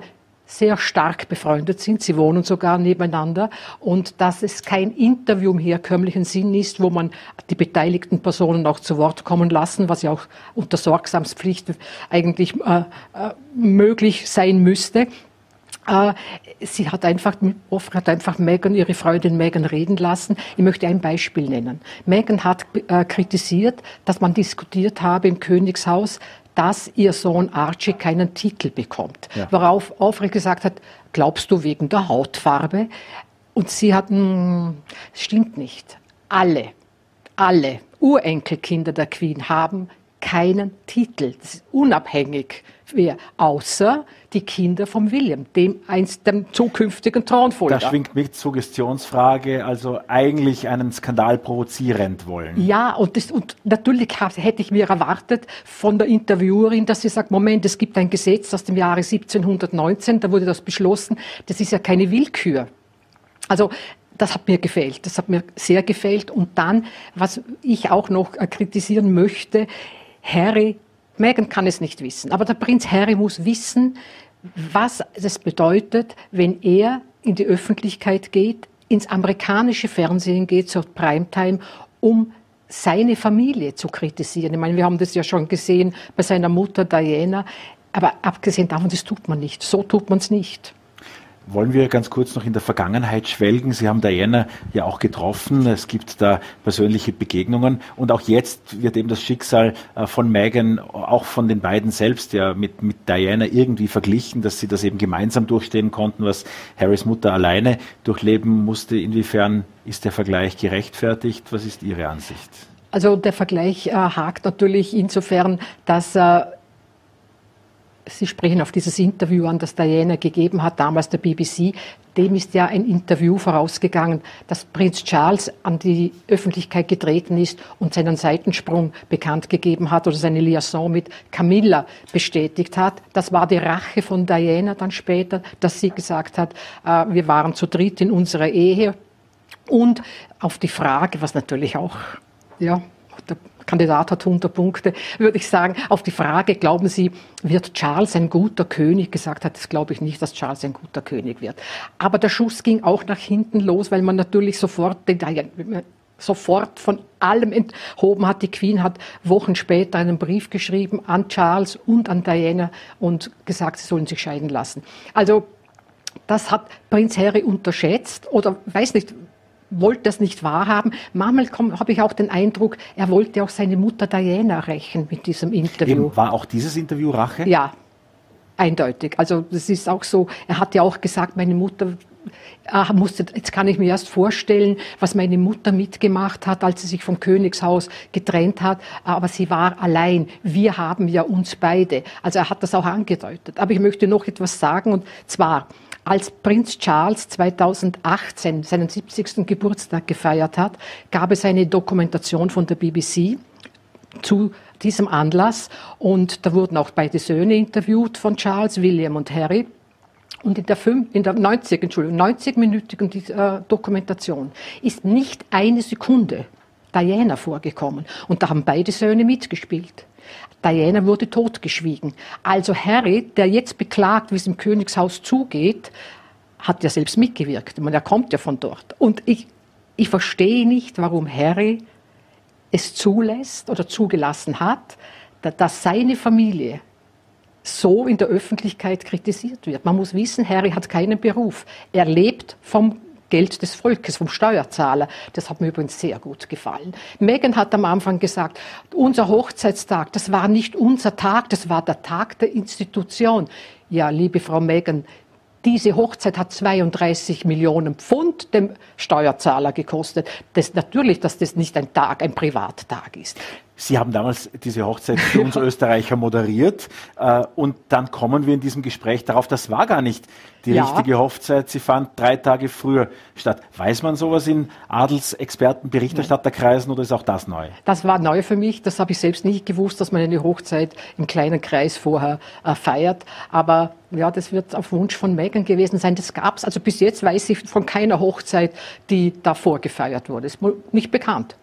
sehr stark befreundet sind. Sie wohnen sogar nebeneinander. Und dass es kein Interview im herkömmlichen Sinn ist, wo man die beteiligten Personen auch zu Wort kommen lassen, was ja auch unter Sorgsamspflicht eigentlich äh, äh, möglich sein müsste. Äh, sie hat einfach, oft hat einfach Megan, ihre Freundin Megan reden lassen. Ich möchte ein Beispiel nennen. Megan hat äh, kritisiert, dass man diskutiert habe im Königshaus, dass ihr Sohn Archie keinen Titel bekommt. Ja. Worauf Alfred gesagt hat, glaubst du wegen der Hautfarbe? Und sie hat, hm, stimmt nicht. Alle, alle Urenkelkinder der Queen haben keinen Titel. Das ist unabhängig, wer, außer die Kinder von William, dem einst dem zukünftigen Thronfolger. Da schwingt mit Suggestionsfrage, also eigentlich einen Skandal provozierend wollen. Ja, und, das, und natürlich hätte ich mir erwartet von der Interviewerin, dass sie sagt, Moment, es gibt ein Gesetz aus dem Jahre 1719, da wurde das beschlossen, das ist ja keine Willkür. Also das hat mir gefällt, das hat mir sehr gefällt. Und dann, was ich auch noch kritisieren möchte, Harry, Meghan kann es nicht wissen, aber der Prinz Harry muss wissen, was es bedeutet, wenn er in die Öffentlichkeit geht, ins amerikanische Fernsehen geht, zur Primetime, um seine Familie zu kritisieren. Ich meine, wir haben das ja schon gesehen bei seiner Mutter Diana, aber abgesehen davon, das tut man nicht. So tut man es nicht. Wollen wir ganz kurz noch in der Vergangenheit schwelgen? Sie haben Diana ja auch getroffen. Es gibt da persönliche Begegnungen. Und auch jetzt wird eben das Schicksal äh, von Meghan, auch von den beiden selbst ja mit, mit Diana irgendwie verglichen, dass sie das eben gemeinsam durchstehen konnten, was Harrys Mutter alleine durchleben musste. Inwiefern ist der Vergleich gerechtfertigt? Was ist Ihre Ansicht? Also der Vergleich äh, hakt natürlich insofern, dass äh, Sie sprechen auf dieses Interview an, das Diana gegeben hat, damals der BBC. Dem ist ja ein Interview vorausgegangen, dass Prinz Charles an die Öffentlichkeit getreten ist und seinen Seitensprung bekannt gegeben hat oder seine Liaison mit Camilla bestätigt hat. Das war die Rache von Diana dann später, dass sie gesagt hat, äh, wir waren zu dritt in unserer Ehe. Und auf die Frage, was natürlich auch, ja, der Kandidat hat 100 Punkte, würde ich sagen. Auf die Frage, glauben Sie, wird Charles ein guter König? Gesagt hat, das glaube ich nicht, dass Charles ein guter König wird. Aber der Schuss ging auch nach hinten los, weil man natürlich sofort, sofort von allem enthoben hat. Die Queen hat Wochen später einen Brief geschrieben an Charles und an Diana und gesagt, sie sollen sich scheiden lassen. Also, das hat Prinz Harry unterschätzt oder weiß nicht, wollte das nicht wahrhaben. Manchmal habe ich auch den Eindruck, er wollte auch seine Mutter Diana rächen mit diesem Interview. Eben, war auch dieses Interview Rache? Ja, eindeutig. Also das ist auch so, er hat ja auch gesagt, meine Mutter äh, musste, jetzt kann ich mir erst vorstellen, was meine Mutter mitgemacht hat, als sie sich vom Königshaus getrennt hat. Aber sie war allein. Wir haben ja uns beide. Also er hat das auch angedeutet. Aber ich möchte noch etwas sagen und zwar, als Prinz Charles 2018 seinen 70. Geburtstag gefeiert hat, gab es eine Dokumentation von der BBC zu diesem Anlass. Und da wurden auch beide Söhne interviewt von Charles, William und Harry. Und in der, fünf, in der 90, Entschuldigung, 90-minütigen äh, Dokumentation ist nicht eine Sekunde Diana vorgekommen. Und da haben beide Söhne mitgespielt. Diana wurde totgeschwiegen. Also Harry, der jetzt beklagt, wie es im Königshaus zugeht, hat ja selbst mitgewirkt. Meine, er kommt ja von dort. Und ich, ich verstehe nicht, warum Harry es zulässt oder zugelassen hat, dass seine Familie so in der Öffentlichkeit kritisiert wird. Man muss wissen, Harry hat keinen Beruf. Er lebt vom Geld des Volkes, vom Steuerzahler. Das hat mir übrigens sehr gut gefallen. Megan hat am Anfang gesagt, unser Hochzeitstag, das war nicht unser Tag, das war der Tag der Institution. Ja, liebe Frau Megan, diese Hochzeit hat 32 Millionen Pfund dem Steuerzahler gekostet. Das natürlich, dass das nicht ein Tag, ein Privattag ist. Sie haben damals diese Hochzeit für uns Österreicher moderiert äh, und dann kommen wir in diesem Gespräch darauf, das war gar nicht die ja. richtige Hochzeit, sie fand drei Tage früher statt. Weiß man sowas in Adelsexperten, Berichterstatterkreisen oder ist auch das neu? Das war neu für mich, das habe ich selbst nicht gewusst, dass man eine Hochzeit im kleinen Kreis vorher äh, feiert, aber ja, das wird auf Wunsch von Megan gewesen sein. Das gab es, also bis jetzt weiß ich von keiner Hochzeit, die davor gefeiert wurde. Ist nicht bekannt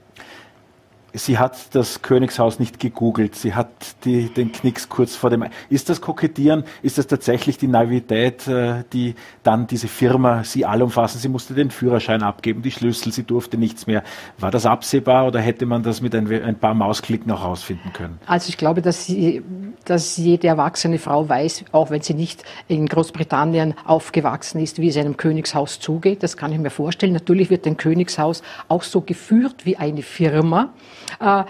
sie hat das Königshaus nicht gegoogelt, sie hat die, den Knicks kurz vor dem. Ist das Kokettieren? Ist das tatsächlich die Naivität, äh, die dann diese Firma sie allumfassen? Sie musste den Führerschein abgeben, die Schlüssel, sie durfte nichts mehr. War das absehbar oder hätte man das mit ein, ein paar Mausklicken auch herausfinden können? Also ich glaube, dass, sie, dass jede erwachsene Frau weiß, auch wenn sie nicht in Großbritannien aufgewachsen ist, wie es einem Königshaus zugeht. Das kann ich mir vorstellen. Natürlich wird ein Königshaus auch so geführt wie eine Firma. Äh,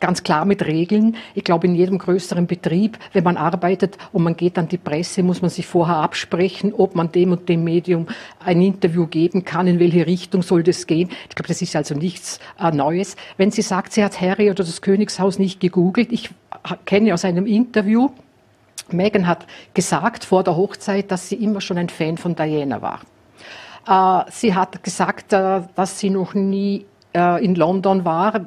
ganz klar mit Regeln. Ich glaube, in jedem größeren Betrieb, wenn man arbeitet und man geht an die Presse, muss man sich vorher absprechen, ob man dem und dem Medium ein Interview geben kann, in welche Richtung soll das gehen. Ich glaube, das ist also nichts äh, Neues. Wenn sie sagt, sie hat Harry oder das Königshaus nicht gegoogelt, ich kenne aus einem Interview, Meghan hat gesagt vor der Hochzeit, dass sie immer schon ein Fan von Diana war. Äh, sie hat gesagt, äh, dass sie noch nie äh, in London war.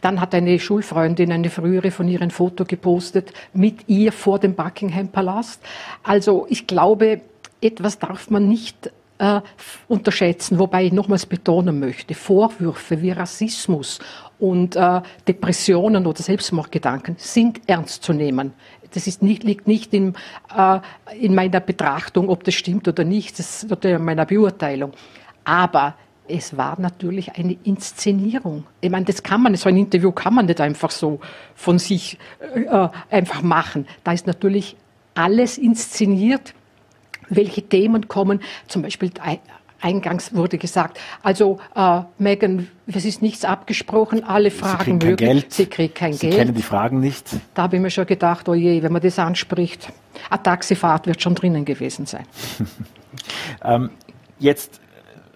Dann hat eine Schulfreundin, eine frühere, von ihr Foto gepostet mit ihr vor dem Buckingham Palast. Also ich glaube, etwas darf man nicht äh, unterschätzen, wobei ich nochmals betonen möchte, Vorwürfe wie Rassismus und äh, Depressionen oder Selbstmordgedanken sind ernst zu nehmen. Das ist nicht, liegt nicht in, äh, in meiner Betrachtung, ob das stimmt oder nicht, das ist in meiner Beurteilung. Aber es war natürlich eine Inszenierung. Ich meine, das kann man, so ein Interview kann man nicht einfach so von sich äh, einfach machen. Da ist natürlich alles inszeniert, welche Themen kommen. Zum Beispiel eingangs wurde gesagt, also äh, Megan, es ist nichts abgesprochen, alle Fragen Sie möglich. Geld. Sie kriegt kein Sie Geld. Sie kennen die Fragen nicht. Da habe ich mir schon gedacht, oh je, wenn man das anspricht, eine Taxifahrt wird schon drinnen gewesen sein. ähm, jetzt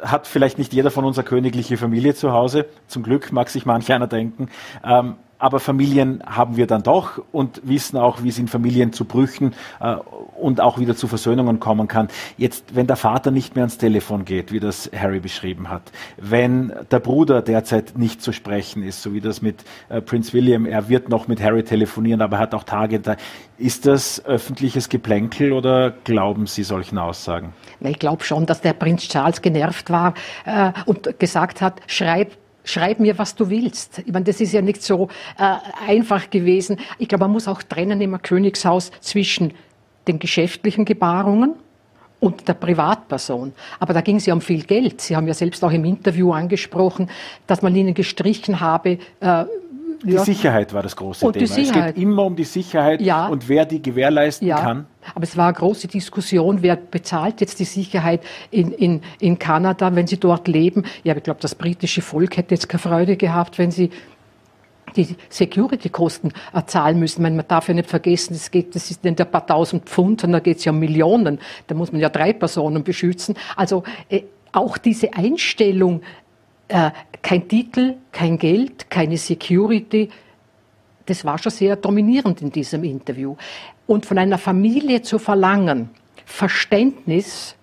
hat vielleicht nicht jeder von uns eine königliche Familie zu Hause. Zum Glück mag sich manch einer denken. Ähm, aber Familien haben wir dann doch und wissen auch, wie es in Familien zu Brüchen äh, und auch wieder zu Versöhnungen kommen kann. Jetzt, wenn der Vater nicht mehr ans Telefon geht, wie das Harry beschrieben hat, wenn der Bruder derzeit nicht zu sprechen ist, so wie das mit äh, Prince William, er wird noch mit Harry telefonieren, aber er hat auch Tage da. Ist das öffentliches Geplänkel oder glauben Sie solchen Aussagen? Ich glaube schon, dass der Prinz Charles genervt war äh, und gesagt hat, schreib schreib mir, was du willst. Ich meine, das ist ja nicht so äh, einfach gewesen. Ich glaube, man muss auch trennen im Königshaus zwischen den geschäftlichen Gebarungen und der Privatperson. Aber da ging es ja um viel Geld. Sie haben ja selbst auch im Interview angesprochen, dass man ihnen gestrichen habe, äh, die ja. Sicherheit war das große und Thema. Es geht immer um die Sicherheit ja. und wer die gewährleisten ja. kann. Aber es war eine große Diskussion, wer bezahlt jetzt die Sicherheit in, in, in Kanada, wenn sie dort leben. Ja, ich glaube, das britische Volk hätte jetzt keine Freude gehabt, wenn sie die Security-Kosten zahlen müssen. Man darf ja nicht vergessen, das, geht, das ist nicht ein paar tausend Pfund, sondern da geht es ja um Millionen. Da muss man ja drei Personen beschützen. Also äh, auch diese Einstellung, äh, kein Titel, kein Geld, keine Security, das war schon sehr dominierend in diesem Interview. Und von einer Familie zu verlangen, Verständnis,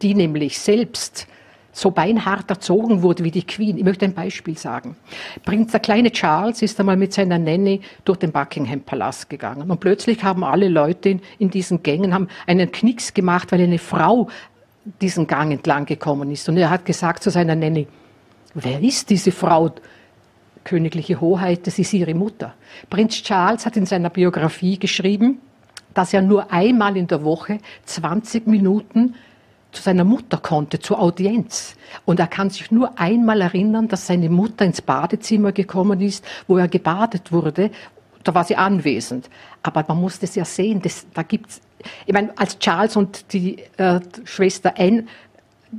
die nämlich selbst so beinhart erzogen wurde wie die Queen. Ich möchte ein Beispiel sagen. Prinz, der kleine Charles ist einmal mit seiner Nanny durch den Buckingham Palast gegangen und plötzlich haben alle Leute in, diesen Gängen haben einen Knicks gemacht, weil eine Frau diesen Gang entlang gekommen ist. Und er hat gesagt zu seiner Nanny, wer ist diese Frau? Königliche Hoheit, das ist ihre Mutter. Prinz Charles hat in seiner Biografie geschrieben, dass er nur einmal in der Woche 20 Minuten zu seiner Mutter konnte, zur Audienz. Und er kann sich nur einmal erinnern, dass seine Mutter ins Badezimmer gekommen ist, wo er gebadet wurde. Da war sie anwesend. Aber man muss das ja sehen, das, da gibt's, ich meine, als Charles und die äh, Schwester Anne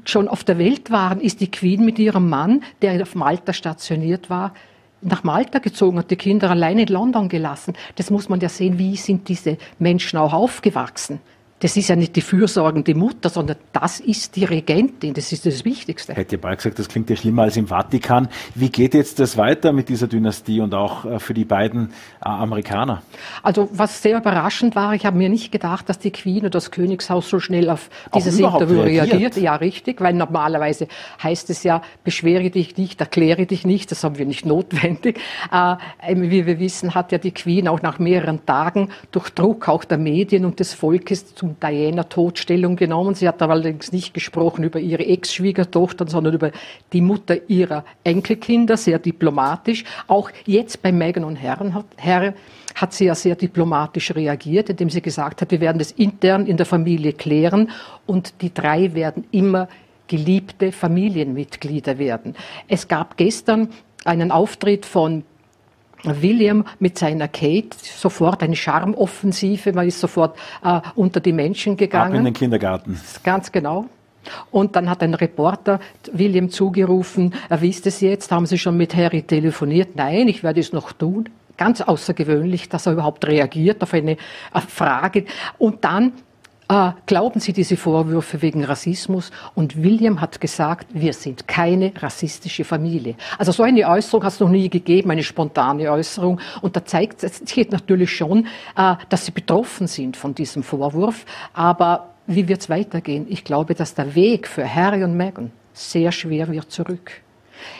schon auf der Welt waren, ist die Queen mit ihrem Mann, der auf Malta stationiert war, nach Malta gezogen, hat die Kinder allein in London gelassen. Das muss man ja sehen, wie sind diese Menschen auch aufgewachsen. Das ist ja nicht die fürsorgende Mutter, sondern das ist die Regentin. Das ist das Wichtigste. Hätte ja bald gesagt, das klingt ja schlimmer als im Vatikan. Wie geht jetzt das weiter mit dieser Dynastie und auch äh, für die beiden äh, Amerikaner? Also was sehr überraschend war, ich habe mir nicht gedacht, dass die Queen oder das Königshaus so schnell auf dieses Interview reagiert. reagiert. Ja, richtig, weil normalerweise heißt es ja, beschwere dich nicht, erkläre dich nicht. Das haben wir nicht notwendig. Äh, wie wir wissen, hat ja die Queen auch nach mehreren Tagen durch Druck auch der Medien und des Volkes zum Diana-Todstellung genommen. Sie hat allerdings nicht gesprochen über ihre Ex-Schwiegertochter, sondern über die Mutter ihrer Enkelkinder, sehr diplomatisch. Auch jetzt bei Meghan und Herren hat, Herr, hat sie ja sehr diplomatisch reagiert, indem sie gesagt hat, wir werden das intern in der Familie klären und die drei werden immer geliebte Familienmitglieder werden. Es gab gestern einen Auftritt von William mit seiner Kate sofort eine Charmoffensive, man ist sofort äh, unter die Menschen gegangen. Ab in den Kindergarten. Ganz genau. Und dann hat ein Reporter William zugerufen, er wisst es jetzt, haben Sie schon mit Harry telefoniert? Nein, ich werde es noch tun. Ganz außergewöhnlich, dass er überhaupt reagiert auf eine Frage. Und dann äh, glauben Sie diese Vorwürfe wegen Rassismus? Und William hat gesagt, wir sind keine rassistische Familie. Also so eine Äußerung hat es noch nie gegeben, eine spontane Äußerung. Und da zeigt geht natürlich schon, äh, dass sie betroffen sind von diesem Vorwurf. Aber wie wird es weitergehen? Ich glaube, dass der Weg für Harry und Meghan sehr schwer wird zurück.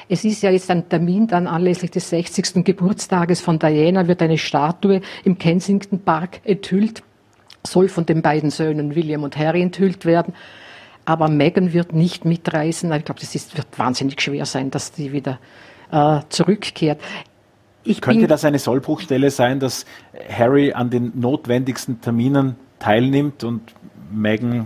Es ist ja jetzt ein Termin, dann anlässlich des 60. Geburtstages von Diana wird eine Statue im Kensington Park enthüllt soll von den beiden Söhnen William und Harry enthüllt werden. Aber Meghan wird nicht mitreisen. Ich glaube, das ist, wird wahnsinnig schwer sein, dass die wieder äh, zurückkehrt. Ich Könnte das eine Sollbruchstelle sein, dass Harry an den notwendigsten Terminen teilnimmt und Meghan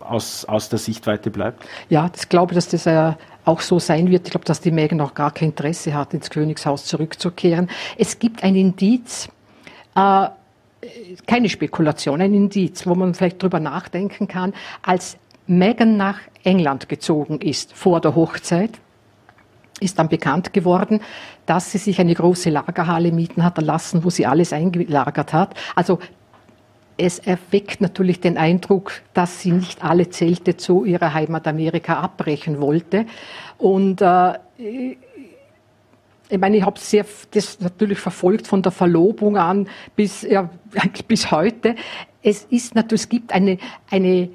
aus, aus der Sichtweite bleibt? Ja, ich glaube, dass das äh, auch so sein wird. Ich glaube, dass die Meghan auch gar kein Interesse hat, ins Königshaus zurückzukehren. Es gibt ein Indiz, äh, keine Spekulation, ein Indiz, wo man vielleicht drüber nachdenken kann, als Meghan nach England gezogen ist vor der Hochzeit, ist dann bekannt geworden, dass sie sich eine große Lagerhalle mieten hat lassen, wo sie alles eingelagert hat. Also es erweckt natürlich den Eindruck, dass sie nicht alle Zelte zu ihrer Heimat Amerika abbrechen wollte. Und äh, ich meine, ich habe sehr das natürlich verfolgt von der Verlobung an bis ja, bis heute. Es ist natürlich, es gibt eine eine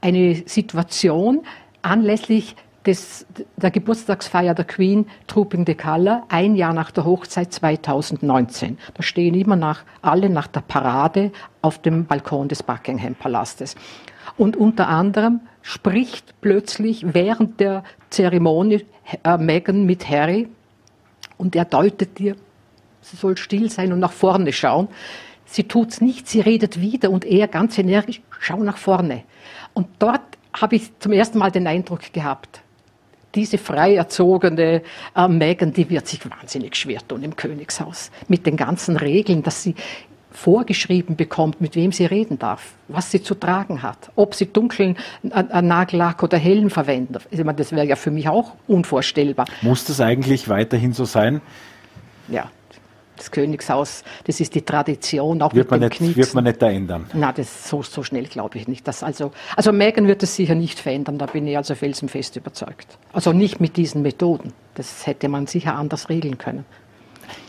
eine Situation anlässlich des, der Geburtstagsfeier der Queen Trooping the Color, ein Jahr nach der Hochzeit 2019. Da stehen immer nach, alle nach der Parade auf dem Balkon des Buckingham Palastes. Und unter anderem spricht plötzlich während der Zeremonie äh, Meghan mit Harry, und er deutet dir, sie soll still sein und nach vorne schauen. Sie tut's nicht, sie redet wieder und er ganz energisch, schau nach vorne. Und dort habe ich zum ersten Mal den Eindruck gehabt, diese frei erzogene äh, Megan, die wird sich wahnsinnig schwer tun im Königshaus. Mit den ganzen Regeln, dass sie vorgeschrieben bekommt, mit wem sie reden darf, was sie zu tragen hat, ob sie dunklen äh, Nagellack oder hellen verwendet. Ich meine, das wäre ja für mich auch unvorstellbar. Muss das eigentlich weiterhin so sein? Ja, das Königshaus, das ist die Tradition, auch wird mit man dem nicht, Wird man nicht da ändern? Na, das so, so schnell glaube ich nicht. Dass also, also Megan wird es sicher nicht verändern, da bin ich also felsenfest überzeugt. Also nicht mit diesen Methoden. Das hätte man sicher anders regeln können.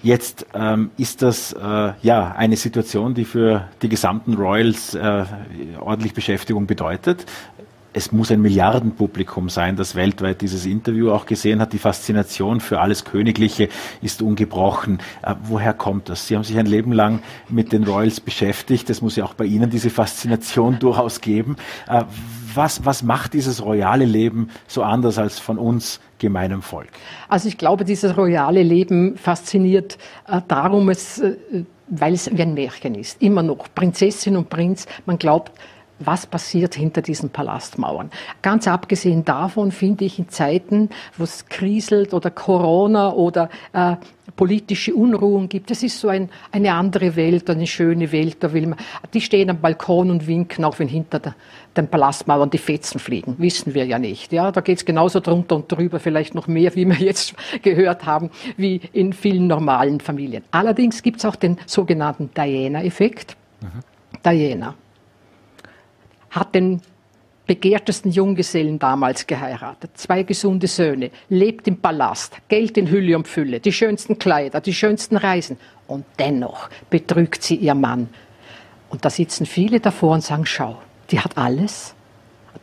Jetzt ähm, ist das äh, ja eine Situation, die für die gesamten Royals äh, ordentlich Beschäftigung bedeutet. es muss ein Milliardenpublikum sein, das weltweit dieses Interview auch gesehen hat. Die Faszination für alles Königliche ist ungebrochen. Äh, woher kommt das? Sie haben sich ein Leben lang mit den Royals beschäftigt. Es muss ja auch bei Ihnen diese Faszination durchaus geben. Äh, was, was macht dieses royale Leben so anders als von uns gemeinem Volk? Also ich glaube, dieses royale Leben fasziniert äh, darum, es, äh, weil es wie ein Märchen ist. Immer noch. Prinzessin und Prinz, man glaubt, was passiert hinter diesen Palastmauern. Ganz abgesehen davon finde ich in Zeiten, wo es kriselt oder Corona oder äh, politische Unruhen gibt, das ist so ein, eine andere Welt, eine schöne Welt. Da will man, die stehen am Balkon und winken, auch wenn hinter der, den Palastmauern die Fetzen fliegen. Wissen wir ja nicht. Ja, da geht es genauso drunter und drüber, vielleicht noch mehr, wie wir jetzt gehört haben, wie in vielen normalen Familien. Allerdings gibt es auch den sogenannten Diana-Effekt. Mhm. Diana hat den begehrtesten Junggesellen damals geheiratet, zwei gesunde Söhne, lebt im Palast, Geld in Hülle und Fülle, die schönsten Kleider, die schönsten Reisen. Und dennoch betrügt sie ihr Mann. Und da sitzen viele davor und sagen, schau, die hat alles,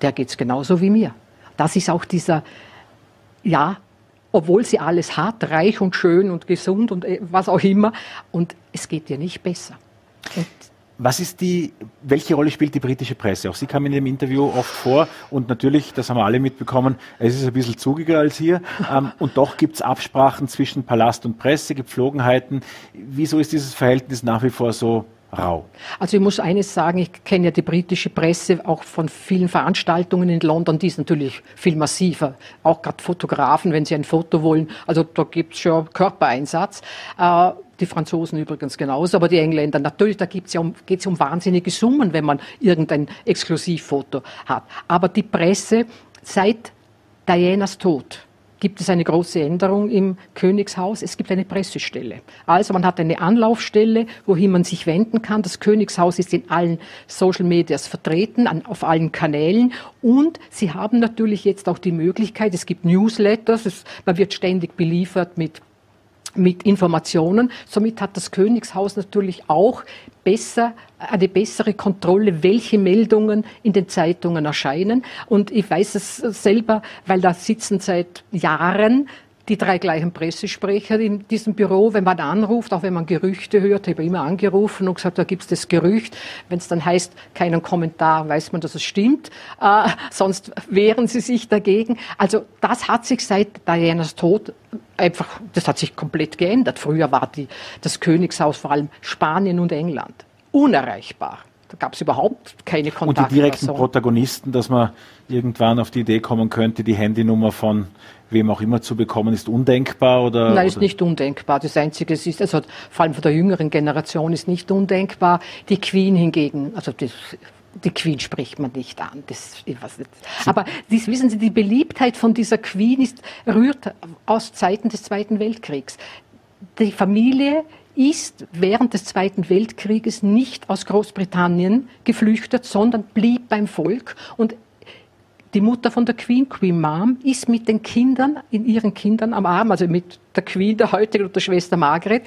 der geht's genauso wie mir. Das ist auch dieser, ja, obwohl sie alles hat, reich und schön und gesund und äh, was auch immer, und es geht ihr nicht besser. Und was ist die, welche Rolle spielt die britische Presse? Auch Sie kamen in dem Interview oft vor und natürlich, das haben wir alle mitbekommen, es ist ein bisschen zugiger als hier ähm, und doch gibt es Absprachen zwischen Palast und Presse, Gepflogenheiten. Wieso ist dieses Verhältnis nach wie vor so rau? Also ich muss eines sagen, ich kenne ja die britische Presse auch von vielen Veranstaltungen in London, die ist natürlich viel massiver. Auch gerade Fotografen, wenn sie ein Foto wollen, also da gibt es schon Körpereinsatz. Äh, die Franzosen übrigens genauso, aber die Engländer natürlich, da ja um, geht's um wahnsinnige Summen, wenn man irgendein Exklusivfoto hat. Aber die Presse, seit Dianas Tod, gibt es eine große Änderung im Königshaus. Es gibt eine Pressestelle. Also man hat eine Anlaufstelle, wohin man sich wenden kann. Das Königshaus ist in allen Social Medias vertreten, an, auf allen Kanälen. Und sie haben natürlich jetzt auch die Möglichkeit, es gibt Newsletters, es, man wird ständig beliefert mit mit Informationen. Somit hat das Königshaus natürlich auch besser, eine bessere Kontrolle, welche Meldungen in den Zeitungen erscheinen. Und ich weiß es selber, weil da sitzen seit Jahren die drei gleichen Pressesprecher in diesem Büro, wenn man anruft, auch wenn man Gerüchte hört, habe ich immer angerufen und gesagt, da gibt es das Gerücht. Wenn es dann heißt, keinen Kommentar, weiß man, dass es stimmt. Äh, sonst wehren sie sich dagegen. Also das hat sich seit Dianas Tod einfach, das hat sich komplett geändert. Früher war die, das Königshaus vor allem Spanien und England unerreichbar. Da gab es überhaupt keine Kontakte. Und die direkten Protagonisten, dass man irgendwann auf die Idee kommen könnte, die Handynummer von wem auch immer zu bekommen, ist undenkbar oder? Nein, ist nicht undenkbar. Das Einzige ist, also vor allem von der jüngeren Generation ist nicht undenkbar. Die Queen hingegen, also das, die Queen spricht man nicht an. Das, ich weiß nicht. Aber das, wissen Sie, die Beliebtheit von dieser Queen ist, rührt aus Zeiten des Zweiten Weltkriegs. Die Familie ist während des Zweiten Weltkrieges nicht aus Großbritannien geflüchtet, sondern blieb beim Volk und die Mutter von der Queen, Queen Mom, ist mit den Kindern, in ihren Kindern am Arm, also mit der Queen, der heutigen und der Schwester Margaret,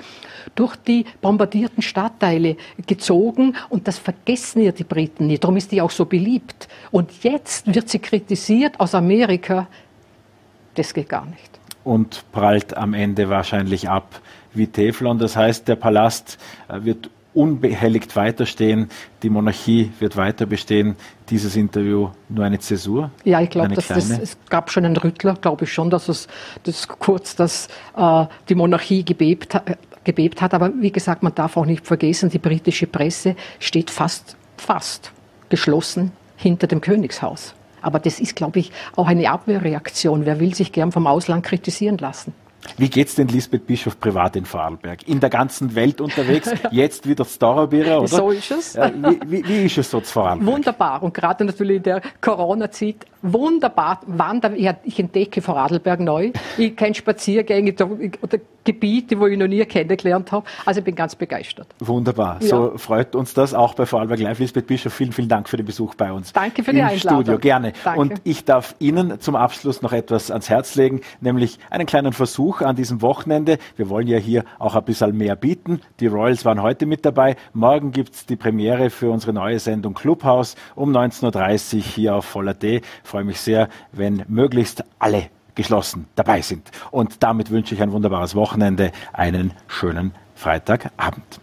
durch die bombardierten Stadtteile gezogen und das vergessen ihr die Briten nicht. Darum ist die auch so beliebt. Und jetzt wird sie kritisiert aus Amerika. Das geht gar nicht. Und prallt am Ende wahrscheinlich ab wie Teflon. Das heißt, der Palast äh, wird unbehelligt weiterstehen, die Monarchie wird weiter bestehen. Dieses Interview nur eine Zäsur? Ja, ich glaube, es gab schon einen Rüttler, glaube ich schon, dass es das kurz, dass äh, die Monarchie gebebt, gebebt hat. Aber wie gesagt, man darf auch nicht vergessen, die britische Presse steht fast, fast geschlossen hinter dem Königshaus. Aber das ist, glaube ich, auch eine Abwehrreaktion. Wer will sich gern vom Ausland kritisieren lassen? Wie geht's denn Lisbeth Bischof privat in Vorarlberg? In der ganzen Welt unterwegs, jetzt wieder Storabira, oder? So ist es. Wie, wie, wie ist es so zu Vorarlberg? Wunderbar. Und gerade natürlich in der Corona-Zeit, wunderbar. Wandern, ich entdecke Vorarlberg neu. Ich kenne Spaziergänge, oder Gebiete, wo ich noch nie kennengelernt habe. Also ich bin ganz begeistert. Wunderbar. Ja. So freut uns das auch bei Vorarlberg Live. Lisbeth Bischof, vielen, vielen Dank für den Besuch bei uns. Danke für die im Einladung. Studio, gerne. Danke. Und ich darf Ihnen zum Abschluss noch etwas ans Herz legen, nämlich einen kleinen Versuch an diesem Wochenende. Wir wollen ja hier auch ein bisschen mehr bieten. Die Royals waren heute mit dabei. Morgen gibt es die Premiere für unsere neue Sendung Clubhouse um 19.30 Uhr hier auf Voller D. freue mich sehr, wenn möglichst alle geschlossen dabei sind. Und damit wünsche ich ein wunderbares Wochenende, einen schönen Freitagabend.